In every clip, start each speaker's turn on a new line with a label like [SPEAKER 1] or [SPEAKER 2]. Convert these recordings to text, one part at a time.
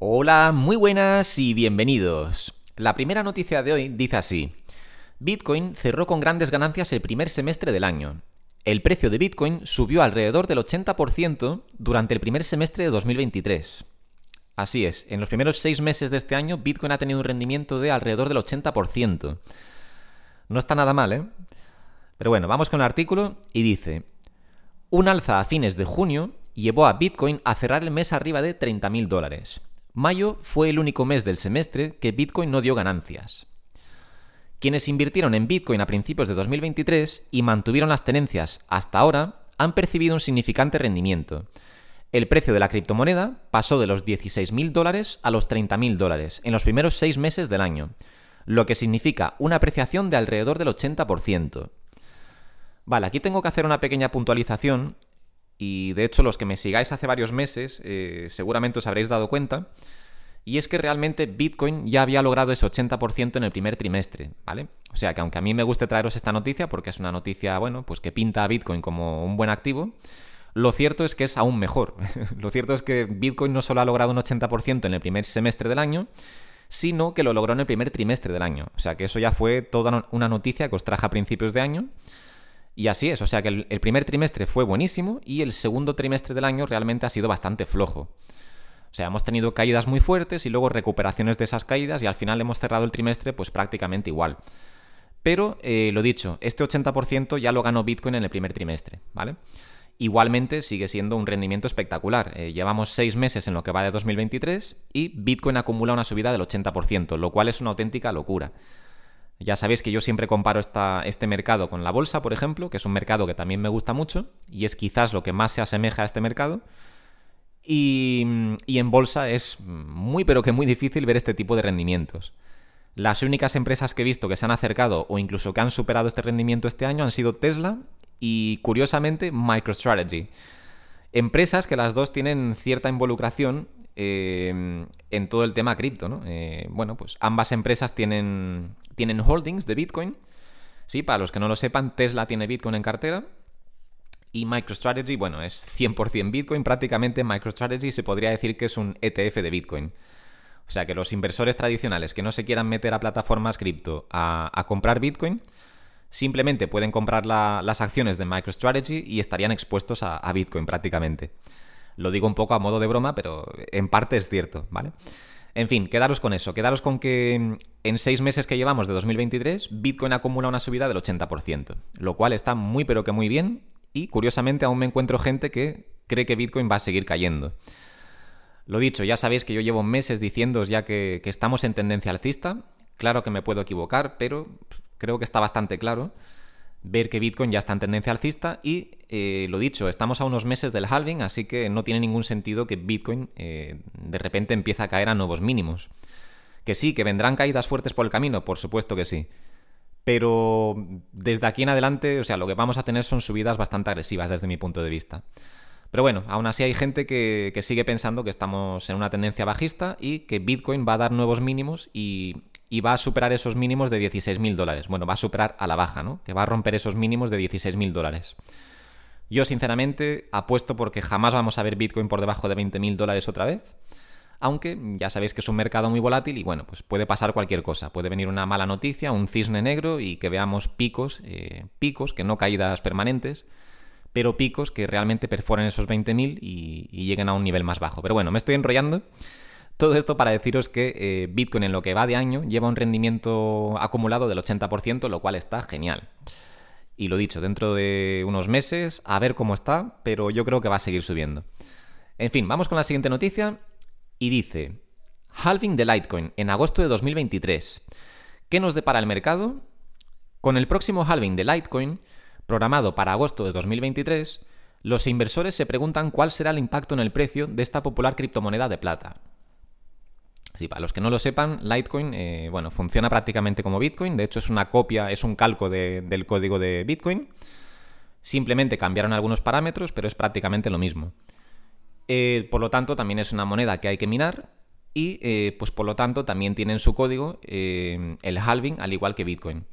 [SPEAKER 1] Hola, muy buenas y bienvenidos. La primera noticia de hoy dice así. Bitcoin cerró con grandes ganancias el primer semestre del año. El precio de Bitcoin subió alrededor del 80% durante el primer semestre de 2023. Así es, en los primeros seis meses de este año Bitcoin ha tenido un rendimiento de alrededor del 80%. No está nada mal, ¿eh? Pero bueno, vamos con el artículo y dice, un alza a fines de junio llevó a Bitcoin a cerrar el mes arriba de 30.000 dólares. Mayo fue el único mes del semestre que Bitcoin no dio ganancias. Quienes invirtieron en Bitcoin a principios de 2023 y mantuvieron las tenencias hasta ahora han percibido un significante rendimiento. El precio de la criptomoneda pasó de los 16.000 dólares a los 30.000 dólares en los primeros seis meses del año, lo que significa una apreciación de alrededor del 80%. Vale, aquí tengo que hacer una pequeña puntualización y de hecho los que me sigáis hace varios meses eh, seguramente os habréis dado cuenta y es que realmente Bitcoin ya había logrado ese 80% en el primer trimestre, ¿vale? O sea que aunque a mí me guste traeros esta noticia porque es una noticia, bueno, pues que pinta a Bitcoin como un buen activo, lo cierto es que es aún mejor. lo cierto es que Bitcoin no solo ha logrado un 80% en el primer semestre del año, sino que lo logró en el primer trimestre del año. O sea que eso ya fue toda una noticia que os traje a principios de año y así es, o sea que el, primer trimestre fue buenísimo y el segundo trimestre del año realmente ha sido bastante flojo. O sea, hemos tenido caídas muy fuertes y luego recuperaciones de esas caídas y al final hemos cerrado el trimestre pues prácticamente igual. Pero, eh, lo dicho, este 80% ya lo ganó Bitcoin en el primer trimestre, ¿vale? Igualmente sigue siendo un rendimiento espectacular. Eh, llevamos seis meses en lo que va de 2023 y Bitcoin acumula una subida del 80%, lo cual es una auténtica locura. Ya sabéis que yo siempre comparo este mercado con la bolsa, por ejemplo, que es un mercado que también me gusta mucho y es quizás lo que más se asemeja a este mercado. Y, y, en bolsa es muy pero que muy difícil ver este tipo de rendimientos. Las únicas empresas que he visto que se han acercado o incluso que han superado este rendimiento este año han sido Tesla y curiosamente MicroStrategy. Empresas que las dos tienen cierta involucración eh, en todo el tema cripto, ¿no? Eh, bueno, pues ambas empresas tienen, tienen holdings de Bitcoin. Sí, para los que no lo sepan, Tesla tiene Bitcoin en cartera. Y MicroStrategy, bueno, es 100% Bitcoin. Prácticamente MicroStrategy se podría decir que es un ETF de Bitcoin. O sea que los inversores tradicionales que no se quieran meter a plataformas cripto a, comprar Bitcoin, simplemente pueden comprar las acciones de MicroStrategy y estarían expuestos a Bitcoin prácticamente. Lo digo un poco a modo de broma, pero en parte es cierto, ¿vale? En fin, quedaros con eso. Quedaros con que en seis meses que llevamos de 2023, Bitcoin acumula una subida del 80%, lo cual está muy pero que muy bien y curiosamente aún me encuentro gente que cree que Bitcoin va a seguir cayendo. Lo dicho, ya sabéis que yo llevo meses diciendo ya que, que estamos en tendencia alcista. Claro que me puedo equivocar, pero creo que está bastante claro ver que Bitcoin ya está en tendencia alcista y, eh, lo dicho, estamos a unos meses del halving, así que no tiene ningún sentido que Bitcoin eh, de repente empiece a caer a nuevos mínimos. Que sí, que vendrán caídas fuertes por el camino, por supuesto que sí. Pero desde aquí en adelante, o sea, lo que vamos a tener son subidas bastante agresivas desde mi punto de vista. Pero bueno, aún así hay gente que, sigue pensando que estamos en una tendencia bajista y que Bitcoin va a dar nuevos mínimos y y va a superar esos mínimos de 16.000 dólares. Bueno, va a superar a la baja, ¿no? Que va a romper esos mínimos de 16.000 dólares. Yo, sinceramente, apuesto porque jamás vamos a ver Bitcoin por debajo de 20.000 dólares otra vez. Aunque ya sabéis que es un mercado muy volátil y bueno, pues puede pasar cualquier cosa. Puede venir una mala noticia, un cisne negro y que veamos picos, eh, picos, que no caídas permanentes, pero picos que realmente perforen esos 20.000 y, y lleguen a un nivel más bajo. Pero bueno, me estoy enrollando. Todo esto para deciros que eh, Bitcoin en lo que va de año lleva un rendimiento acumulado del 80%, lo cual está genial. Y lo dicho, dentro de unos meses, a ver cómo está, pero yo creo que va a seguir subiendo. En fin, vamos con la siguiente noticia. Y dice, halving de Litecoin en agosto de 2023. ¿Qué nos depara el mercado? Con el próximo halving de Litecoin, programado para agosto de 2023, los inversores se preguntan cuál será el impacto en el precio de esta popular criptomoneda de plata. Sí, para los que no lo sepan, Litecoin, eh, bueno, funciona prácticamente como Bitcoin. De hecho, es una copia, es un calco del código de Bitcoin. Simplemente cambiaron algunos parámetros, pero es prácticamente lo mismo. Eh, por lo tanto, también es una moneda que hay que minar. Y, eh, pues por lo tanto, también tiene en su código el halving, al igual que Bitcoin.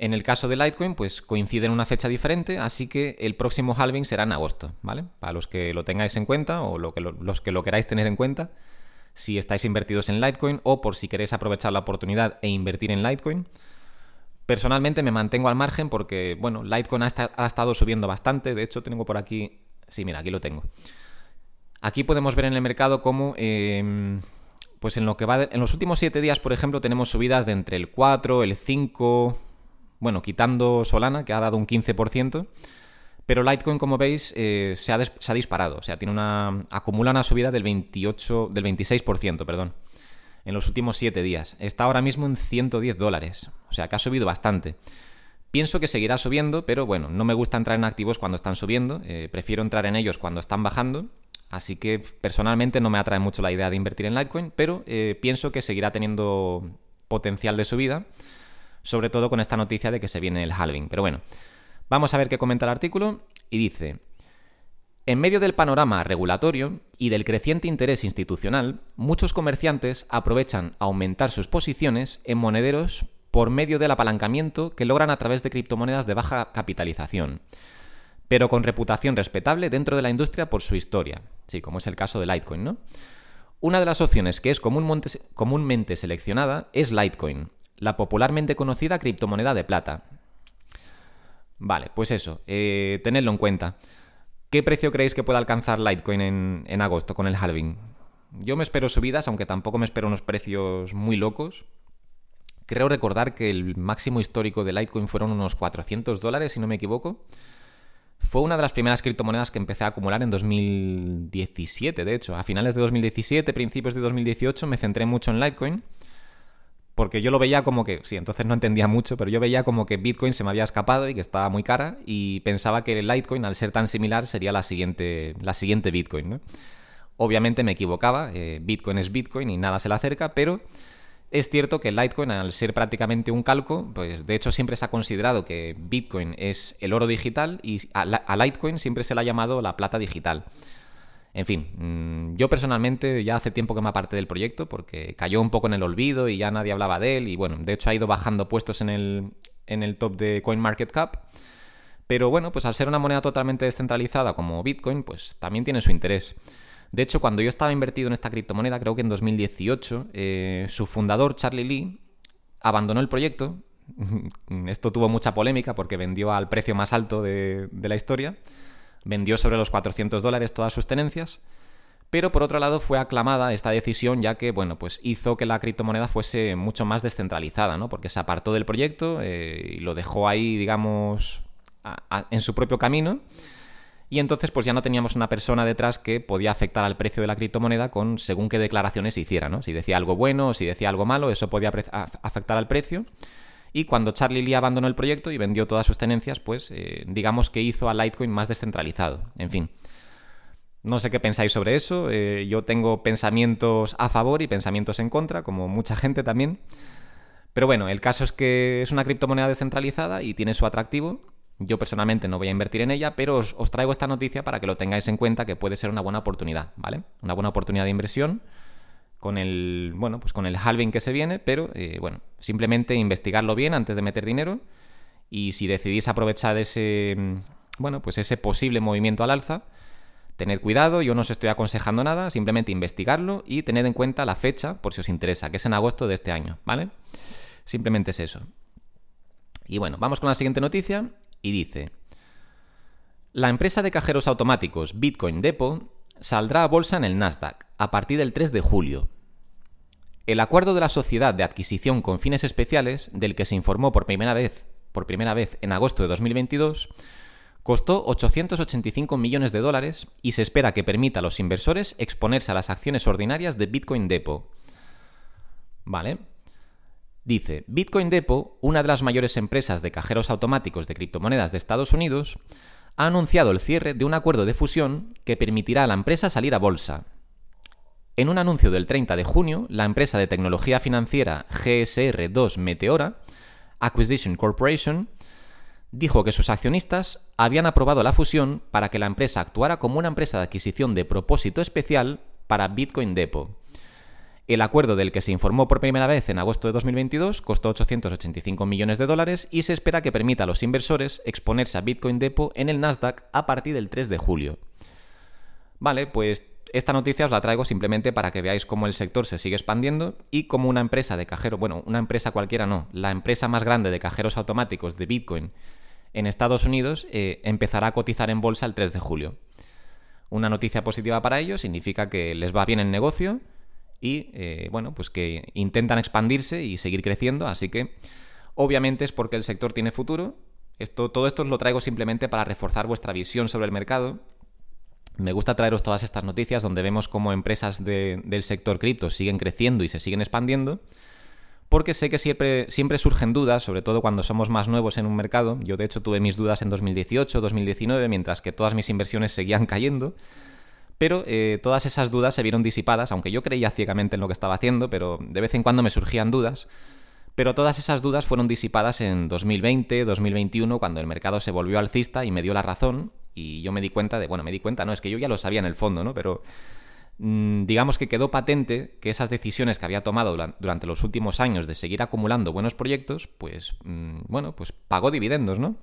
[SPEAKER 1] En el caso de Litecoin, pues coincide en una fecha diferente, así que el próximo halving será en agosto, ¿vale? Para los que lo tengáis en cuenta o los que lo queráis tener en cuenta si estáis invertidos en Litecoin o por si queréis aprovechar la oportunidad e invertir en Litecoin. Personalmente me mantengo al margen porque, bueno, Litecoin ha, estado subiendo bastante. De hecho, tengo por aquí... Sí, mira, aquí lo tengo. Aquí podemos ver en el mercado cómo... Em, pues en lo que va en los últimos 7 días, por ejemplo, tenemos subidas de entre el 4, el 5, bueno, quitando Solana, que ha dado un 15%, pero Litecoin, como veis, eh, se, ha disparado, o sea, tiene una acumula una subida del 28, del 26%, perdón en los últimos 7 días. Está ahora mismo en 110 dólares, o sea que ha subido bastante. Pienso que seguirá subiendo, pero bueno, no me gusta entrar en activos cuando están subiendo, eh, prefiero entrar en ellos cuando están bajando, así que personalmente no me atrae mucho la idea de invertir en Litecoin, pero eh, pienso que seguirá teniendo potencial de subida, sobre todo con esta noticia de que se viene el halving. Pero bueno, vamos a ver qué comenta el artículo y dice, en medio del panorama regulatorio y del creciente interés institucional, muchos comerciantes aprovechan aumentar sus posiciones en monederos por medio del apalancamiento que logran a través de criptomonedas de baja capitalización, pero con reputación respetable dentro de la industria por su historia, sí, como es el caso de Litecoin, ¿no? Una de las opciones que es comúnmente, seleccionada es Litecoin, la popularmente conocida criptomoneda de plata. Vale, pues eso, eh, tenedlo en cuenta. ¿Qué precio creéis que pueda alcanzar Litecoin en, agosto con el halving? Yo me espero subidas, aunque tampoco me espero unos precios muy locos. Creo recordar que el máximo histórico de Litecoin fueron unos 400 dólares, si no me equivoco. Fue una de las primeras criptomonedas que empecé a acumular en 2017, de hecho. A finales de 2017, principios de 2018, me centré mucho en Litecoin porque yo lo veía como que, sí, entonces no entendía mucho, pero yo veía como que Bitcoin se me había escapado y que estaba muy cara y pensaba que el Litecoin, al ser tan similar, sería la siguiente, la siguiente Bitcoin. Obviamente me equivocaba, eh, Bitcoin es Bitcoin y nada se le acerca, pero es cierto que el Litecoin, al ser prácticamente un calco, pues de hecho siempre se ha considerado que Bitcoin es el oro digital y a Litecoin siempre se le ha llamado la plata digital. En fin, mm, yo personalmente ya hace tiempo que me aparté del proyecto porque cayó un poco en el olvido y ya nadie hablaba de él y bueno, de hecho ha ido bajando puestos en el, en el top de CoinMarketCap. Pero bueno, pues al ser una moneda totalmente descentralizada como Bitcoin, pues también tiene su interés. De hecho, cuando yo estaba invertido en esta criptomoneda, creo que en 2018, eh, su fundador, Charlie Lee, abandonó el proyecto. Esto tuvo mucha polémica porque vendió al precio más alto de, de la historia vendió sobre los 400 dólares todas sus tenencias, pero por otro lado fue aclamada esta decisión ya que, bueno, pues hizo que la criptomoneda fuese mucho más descentralizada, ¿no? Porque se apartó del proyecto eh, y lo dejó ahí, digamos, en su propio camino. Y entonces pues ya no teníamos una persona detrás que podía afectar al precio de la criptomoneda con según qué declaraciones hiciera, ¿no? Si decía algo bueno o si decía algo malo, eso podía afectar al precio. Y cuando Charlie Lee abandonó el proyecto y vendió todas sus tenencias, pues eh, digamos que hizo a Litecoin más descentralizado. En fin. No sé qué pensáis sobre eso. Eh, yo tengo pensamientos a favor y pensamientos en contra, como mucha gente también. Pero bueno, el caso es que es una criptomoneda descentralizada y tiene su atractivo. Yo personalmente no voy a invertir en ella, pero os, os, traigo esta noticia para que lo tengáis en cuenta que puede ser una buena oportunidad, ¿vale? Una buena oportunidad de inversión con el, bueno, pues con el halving que se viene, pero eh, bueno, simplemente investigarlo bien antes de meter dinero y si decidís aprovechar ese, mm, bueno, pues ese posible movimiento al alza, tened cuidado, yo no os estoy aconsejando nada, simplemente investigarlo y tened en cuenta la fecha por si os interesa, que es en agosto de este año, ¿vale? Simplemente es eso. Y bueno, vamos con la siguiente noticia y dice, la empresa de cajeros automáticos Bitcoin Depot saldrá a bolsa en el Nasdaq a partir del 3 de julio. El acuerdo de la sociedad de adquisición con fines especiales, del que se informó por primera vez, por primera vez en agosto de 2022, costó 885 millones de dólares y se espera que permita a los inversores exponerse a las acciones ordinarias de Bitcoin Depot. ¿Vale? Dice, Bitcoin Depot, una de las mayores empresas de cajeros automáticos de criptomonedas de Estados Unidos, ha anunciado el cierre de un acuerdo de fusión que permitirá a la empresa salir a bolsa. En un anuncio del 30 de junio, la empresa de tecnología financiera GSR2 Meteora, Acquisition Corporation, dijo que sus accionistas habían aprobado la fusión para que la empresa actuara como una empresa de adquisición de propósito especial para Bitcoin Depot el acuerdo del que se informó por primera vez en agosto de 2022 costó 885 millones de dólares y se espera que permita a los inversores exponerse a Bitcoin Depot en el Nasdaq a partir del 3 de julio. Vale, pues esta noticia os la traigo simplemente para que veáis cómo el sector se sigue expandiendo y cómo una empresa de cajero, bueno, una empresa cualquiera no, la empresa más grande de cajeros automáticos de Bitcoin en Estados Unidos eh, empezará a cotizar en bolsa el 3 de julio. Una noticia positiva para ellos significa que les va bien el negocio y, eh, bueno, pues que intentan expandirse y seguir creciendo, así que obviamente es porque el sector tiene futuro. Esto, todo esto os lo traigo simplemente para reforzar vuestra visión sobre el mercado me gusta traeros todas estas noticias donde vemos cómo empresas del sector cripto siguen creciendo y se siguen expandiendo, porque sé que siempre, siempre surgen dudas, sobre todo cuando somos más nuevos en un mercado. Yo de hecho tuve mis dudas en 2018, 2019, mientras que todas mis inversiones seguían cayendo. Pero eh, todas esas dudas se vieron disipadas, aunque yo creía ciegamente en lo que estaba haciendo, pero de vez en cuando me surgían dudas. Pero todas esas dudas fueron disipadas en 2020, 2021, cuando el mercado se volvió alcista y me dio la razón y yo me di cuenta de, bueno, me di cuenta, no, es que yo ya lo sabía en el fondo, ¿no? Pero mm, digamos que quedó patente que esas decisiones que había tomado durante los últimos años de seguir acumulando buenos proyectos, pues, mm, bueno, pues pagó dividendos, ¿no?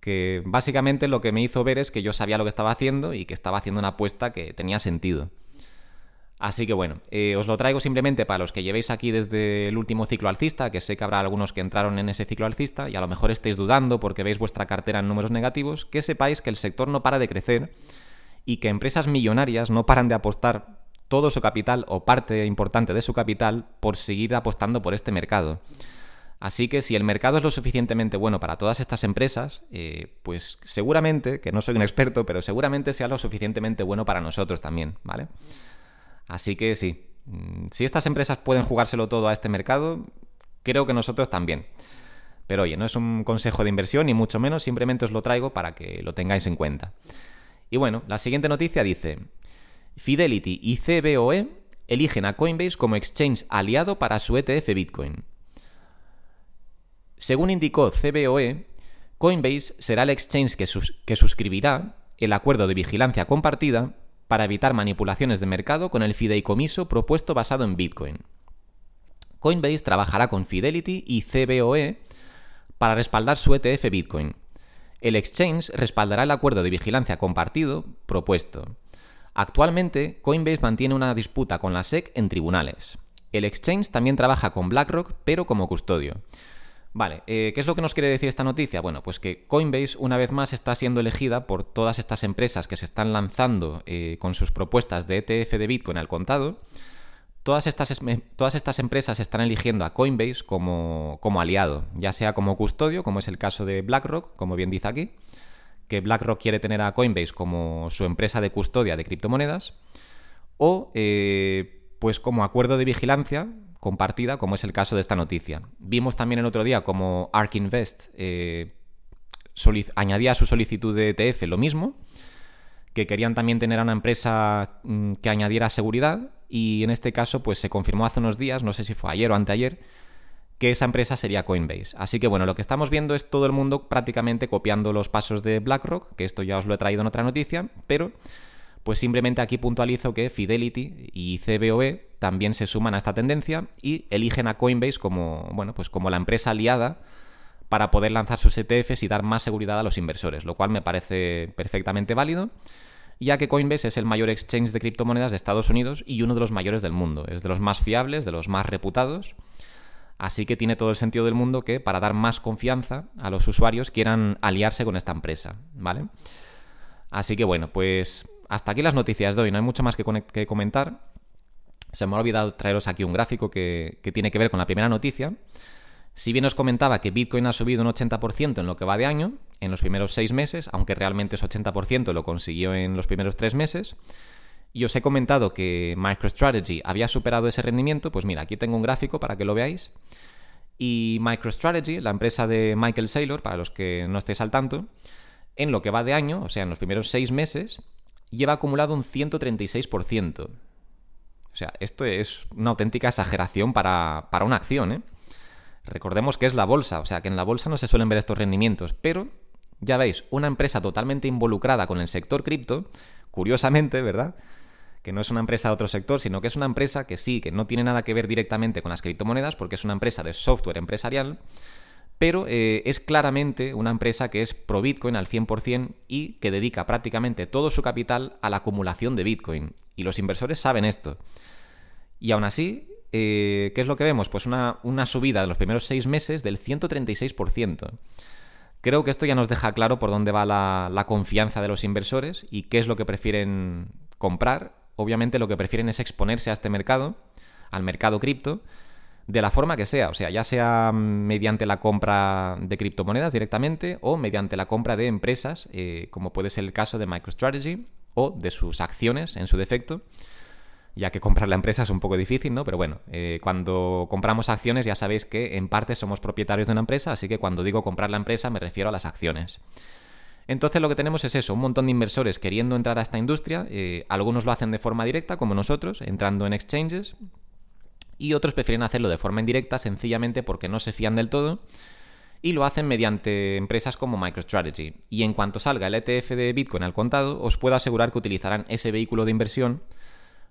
[SPEAKER 1] Que básicamente lo que me hizo ver es que yo sabía lo que estaba haciendo y que estaba haciendo una apuesta que tenía sentido. Así que bueno, eh, os lo traigo simplemente para los que llevéis aquí desde el último ciclo alcista, que sé que habrá algunos que entraron en ese ciclo alcista y a lo mejor estéis dudando porque veis vuestra cartera en números negativos, que sepáis que el sector no para de crecer y que empresas millonarias no paran de apostar todo su capital o parte importante de su capital por seguir apostando por este mercado. Así que si el mercado es lo suficientemente bueno para todas estas empresas, eh, pues seguramente, que no soy un experto, pero seguramente sea lo suficientemente bueno para nosotros también, ¿vale? Así que sí, mm, si estas empresas pueden jugárselo todo a este mercado, creo que nosotros también. Pero oye, no es un consejo de inversión ni mucho menos, simplemente os lo traigo para que lo tengáis en cuenta. Y bueno, la siguiente noticia dice, Fidelity y CBOE eligen a Coinbase como exchange aliado para su ETF Bitcoin. Según indicó CBOE, Coinbase será el exchange que, suscribirá el acuerdo de vigilancia compartida para evitar manipulaciones de mercado con el fideicomiso propuesto basado en Bitcoin. Coinbase trabajará con Fidelity y CBOE para respaldar su ETF Bitcoin. El exchange respaldará el acuerdo de vigilancia compartido propuesto. Actualmente, Coinbase mantiene una disputa con la SEC en tribunales. El exchange también trabaja con BlackRock, pero como custodio. Vale, eh, ¿qué es lo que nos quiere decir esta noticia? Bueno, pues que Coinbase una vez más está siendo elegida por todas estas empresas que se están lanzando eh, con sus propuestas de ETF de Bitcoin al contado. Todas estas, todas estas empresas están eligiendo a Coinbase como, como aliado, ya sea como custodio, como es el caso de BlackRock, como bien dice aquí, que BlackRock quiere tener a Coinbase como su empresa de custodia de criptomonedas, o eh, pues como acuerdo de vigilancia, compartida, como es el caso de esta noticia. Vimos también el otro día como ARK Invest eh, añadía a su solicitud de ETF lo mismo, que querían también tener a una empresa mm, que añadiera seguridad y en este caso pues se confirmó hace unos días, no sé si fue ayer o anteayer, que esa empresa sería Coinbase. Así que bueno, lo que estamos viendo es todo el mundo prácticamente copiando los pasos de BlackRock, que esto ya os lo he traído en otra noticia, pero pues simplemente aquí puntualizo que Fidelity y CBOE también se suman a esta tendencia y eligen a Coinbase como, bueno, pues como la empresa aliada para poder lanzar sus ETFs y dar más seguridad a los inversores, lo cual me parece perfectamente válido, ya que Coinbase es el mayor exchange de criptomonedas de Estados Unidos y uno de los mayores del mundo, es de los más fiables, de los más reputados, así que tiene todo el sentido del mundo que para dar más confianza a los usuarios quieran aliarse con esta empresa, ¿vale? Así que bueno, pues hasta aquí las noticias de hoy, no hay mucho más que, comentar. Se me ha olvidado traeros aquí un gráfico que, tiene que ver con la primera noticia. Si bien os comentaba que Bitcoin ha subido un 80% en lo que va de año, en los primeros seis meses, aunque realmente ese 80% lo consiguió en los primeros tres meses, y os he comentado que MicroStrategy había superado ese rendimiento, pues mira, aquí tengo un gráfico para que lo veáis. Y MicroStrategy, la empresa de Michael Saylor, para los que no estéis al tanto, en lo que va de año, o sea, en los primeros seis meses, lleva acumulado un 136%. O sea, esto es una auténtica exageración para, una acción, ¿eh? Recordemos que es la bolsa, o sea que en la bolsa no se suelen ver estos rendimientos, pero ya veis, una empresa totalmente involucrada con el sector cripto, curiosamente, ¿verdad? Que no es una empresa de otro sector, sino que es una empresa que sí, que no tiene nada que ver directamente con las criptomonedas, porque es una empresa de software empresarial, pero eh, es claramente una empresa que es pro Bitcoin al 100% y que dedica prácticamente todo su capital a la acumulación de Bitcoin. Y los inversores saben esto. Y aún así, eh, ¿qué es lo que vemos? Pues una, una subida de los primeros seis meses del 136%. Creo que esto ya nos deja claro por dónde va la, la confianza de los inversores y qué es lo que prefieren comprar. Obviamente lo que prefieren es exponerse a este mercado, al mercado cripto, de la forma que sea, o sea, ya sea mediante la compra de criptomonedas directamente o mediante la compra de empresas, eh, como puede ser el caso de MicroStrategy o de sus acciones en su defecto, ya que comprar la empresa es un poco difícil, ¿no? Pero bueno, eh, cuando compramos acciones ya sabéis que en parte somos propietarios de una empresa, así que cuando digo comprar la empresa me refiero a las acciones. Entonces lo que tenemos es eso, un montón de inversores queriendo entrar a esta industria, eh, algunos lo hacen de forma directa, como nosotros, entrando en exchanges, y otros prefieren hacerlo de forma indirecta sencillamente porque no se fían del todo y lo hacen mediante empresas como MicroStrategy. Y en cuanto salga el ETF de Bitcoin al contado, os puedo asegurar que utilizarán ese vehículo de inversión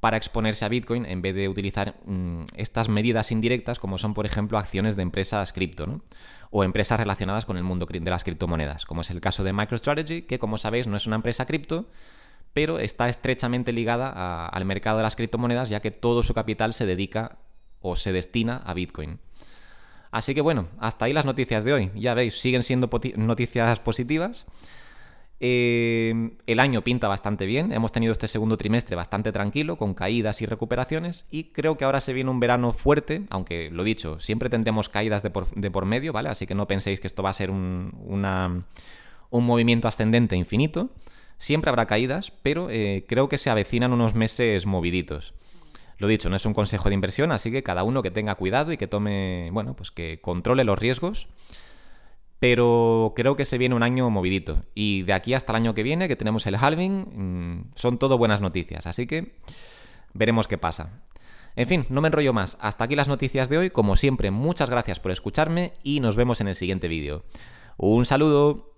[SPEAKER 1] para exponerse a Bitcoin en vez de utilizar mm, estas medidas indirectas como son, por ejemplo, acciones de empresas cripto, O empresas relacionadas con el mundo de las criptomonedas, como es el caso de MicroStrategy, que como sabéis no es una empresa cripto, pero está estrechamente ligada al mercado de las criptomonedas, ya que todo su capital se dedica o se destina a Bitcoin. Así que bueno, hasta ahí las noticias de hoy. Ya veis, siguen siendo noticias positivas. Eh, el año pinta bastante bien, hemos tenido este segundo trimestre bastante tranquilo, con caídas y recuperaciones, y creo que ahora se viene un verano fuerte, aunque lo dicho, siempre tendremos caídas de por, medio, ¿vale? Así que no penséis que esto va a ser un, un movimiento ascendente infinito. Siempre habrá caídas, pero eh, creo que se avecinan unos meses moviditos. Lo dicho, no es un consejo de inversión, así que cada uno que tenga cuidado y que tome, bueno, pues que controle los riesgos. Pero creo que se viene un año movidito. Y de aquí hasta el año que viene, que tenemos el halving, mm, son todo buenas noticias. Así que veremos qué pasa. En fin, no me enrollo más. Hasta aquí las noticias de hoy. Como siempre, muchas gracias por escucharme y nos vemos en el siguiente vídeo. Un saludo.